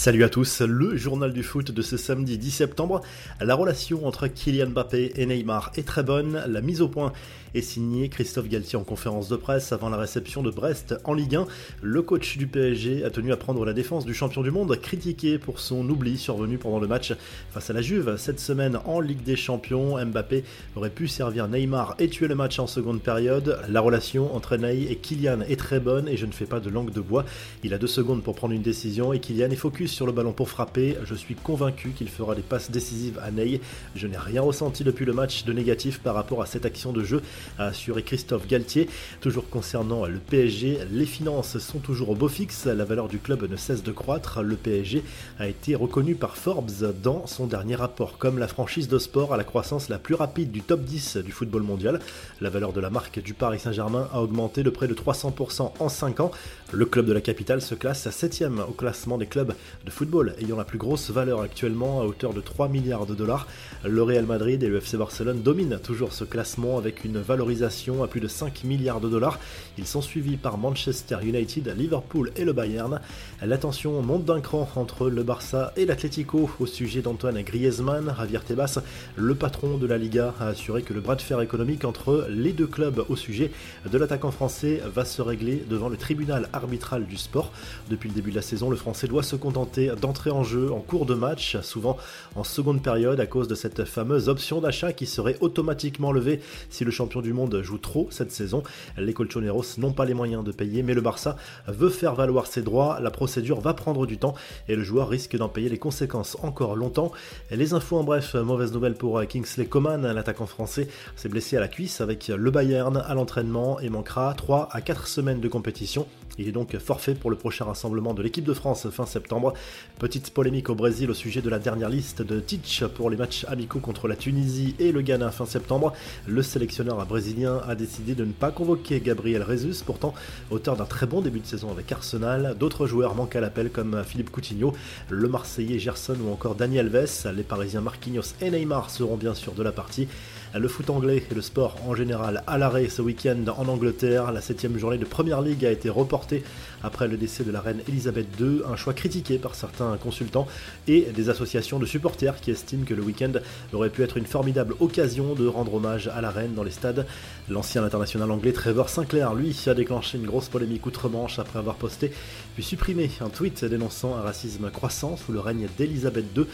Salut à tous, le journal du foot de ce samedi 10 septembre. La relation entre Kylian Mbappé et Neymar est très bonne. La mise au point est signée Christophe Galtier en conférence de presse avant la réception de Brest en Ligue 1. Le coach du PSG a tenu à prendre la défense du champion du monde, critiqué pour son oubli survenu pendant le match face à la Juve. Cette semaine en Ligue des Champions, Mbappé aurait pu servir Neymar et tuer le match en seconde période. La relation entre Ney et Kylian est très bonne et je ne fais pas de langue de bois. Il a deux secondes pour prendre une décision et Kylian est focus sur le ballon pour frapper. Je suis convaincu qu'il fera des passes décisives à Ney. Je n'ai rien ressenti depuis le match de négatif par rapport à cette action de jeu, a assuré Christophe Galtier. Toujours concernant le PSG, les finances sont toujours au beau fixe. La valeur du club ne cesse de croître. Le PSG a été reconnu par Forbes dans son dernier rapport comme la franchise de sport à la croissance la plus rapide du top 10 du football mondial. La valeur de la marque du Paris Saint-Germain a augmenté de près de 300% en 5 ans. Le club de la capitale se classe à 7ème au classement des clubs de football ayant la plus grosse valeur actuellement à hauteur de 3 milliards de dollars. Le Real Madrid et le FC Barcelone dominent toujours ce classement avec une valorisation à plus de 5 milliards de dollars. Ils sont suivis par Manchester United, Liverpool et le Bayern. L'attention monte d'un cran entre le Barça et l'Atlético au sujet d'Antoine Griezmann. Javier Tebas, le patron de la Liga, a assuré que le bras de fer économique entre les deux clubs au sujet de l'attaquant français va se régler devant le tribunal arbitral du sport. Depuis le début de la saison, le français doit se contenter d'entrer en jeu en cours de match, souvent en seconde période à cause de cette fameuse option d'achat qui serait automatiquement levée si le champion du monde joue trop cette saison. Les Colchoneros n'ont pas les moyens de payer, mais le Barça veut faire valoir ses droits. La procédure va prendre du temps et le joueur risque d'en payer les conséquences encore longtemps. Les infos en bref, mauvaise nouvelle pour Kingsley Coman, l'attaquant français s'est blessé à la cuisse avec le Bayern à l'entraînement et manquera 3 à 4 semaines de compétition. Il est donc forfait pour le prochain rassemblement de l'équipe de France fin septembre. Petite polémique au Brésil au sujet de la dernière liste de Titch pour les matchs amicaux contre la Tunisie et le Ghana fin septembre. Le sélectionneur brésilien a décidé de ne pas convoquer Gabriel Jesus, pourtant auteur d'un très bon début de saison avec Arsenal. D'autres joueurs manquent à l'appel comme Philippe Coutinho, le Marseillais Gerson ou encore Daniel Vess. Les Parisiens Marquinhos et Neymar seront bien sûr de la partie. Le foot anglais et le sport en général à l'arrêt ce week-end en Angleterre. La septième journée de Première League a été reportée après le décès de la reine Elisabeth II, un choix critiqué par certains consultants et des associations de supporters qui estiment que le week-end aurait pu être une formidable occasion de rendre hommage à la reine dans les stades. L'ancien international anglais Trevor Sinclair, lui, a déclenché une grosse polémique outre-Manche après avoir posté puis supprimé un tweet dénonçant un racisme croissant sous le règne d'Elisabeth II,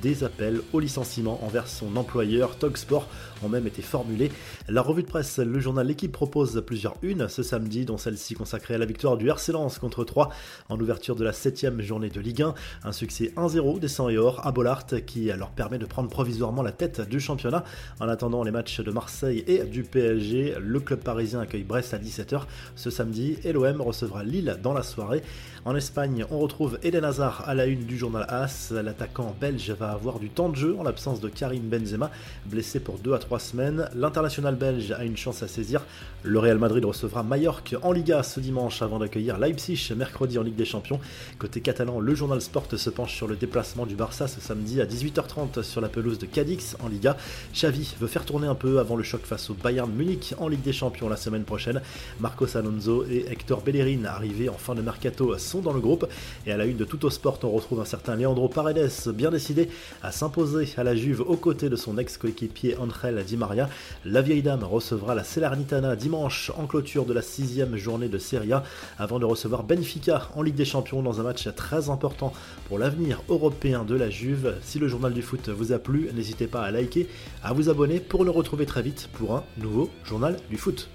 des appels au licenciement envers son employeur Togsport ont même été formulés. La revue de presse, le journal L'équipe propose plusieurs unes ce samedi, dont celle-ci consacrée à la victoire du RC contre 3 en ouverture de la 7 journée de Ligue 1. Un succès 1-0 des 100 et or à Bollard qui leur permet de prendre provisoirement la tête du championnat. En attendant les matchs de Marseille et du PSG, le club parisien accueille Brest à 17h ce samedi et l'OM recevra Lille dans la soirée. En Espagne, on retrouve Eden Hazard à la une du journal AS. L'attaquant belge va avoir du temps de jeu en l'absence de Karim Benzema, blessé pour 2 à 3 semaines. L'international belge a une chance à saisir. Le Real Madrid recevra Mallorca en Liga ce dimanche avant d'accueillir Leipzig mercredi en Ligue des Champions. Côté catalan, le journal Sport se penche sur le déplacement du Barça ce samedi à 18h30 sur la pelouse de Cadix en Liga. Xavi veut faire tourner un peu avant le choc face au Bayern Munich en Ligue des Champions la semaine prochaine. Marcos Alonso et Hector Bellerin arrivés en fin de mercato sont dans le groupe. Et à la une de Tout au Sport, on retrouve un certain Leandro Paredes, bien décidé à s'imposer à la Juve aux côtés de son ex-coéquipier Angel Di Maria. La vieille dame recevra la Salernitana dimanche en clôture de la sixième journée de Serie A avant de recevoir Benfica en Ligue des Champions dans un match très important pour l'avenir européen de la Juve. Si le journal du foot vous a plu, n'hésitez pas à liker, à vous abonner pour le retrouver très vite pour un nouveau journal du foot.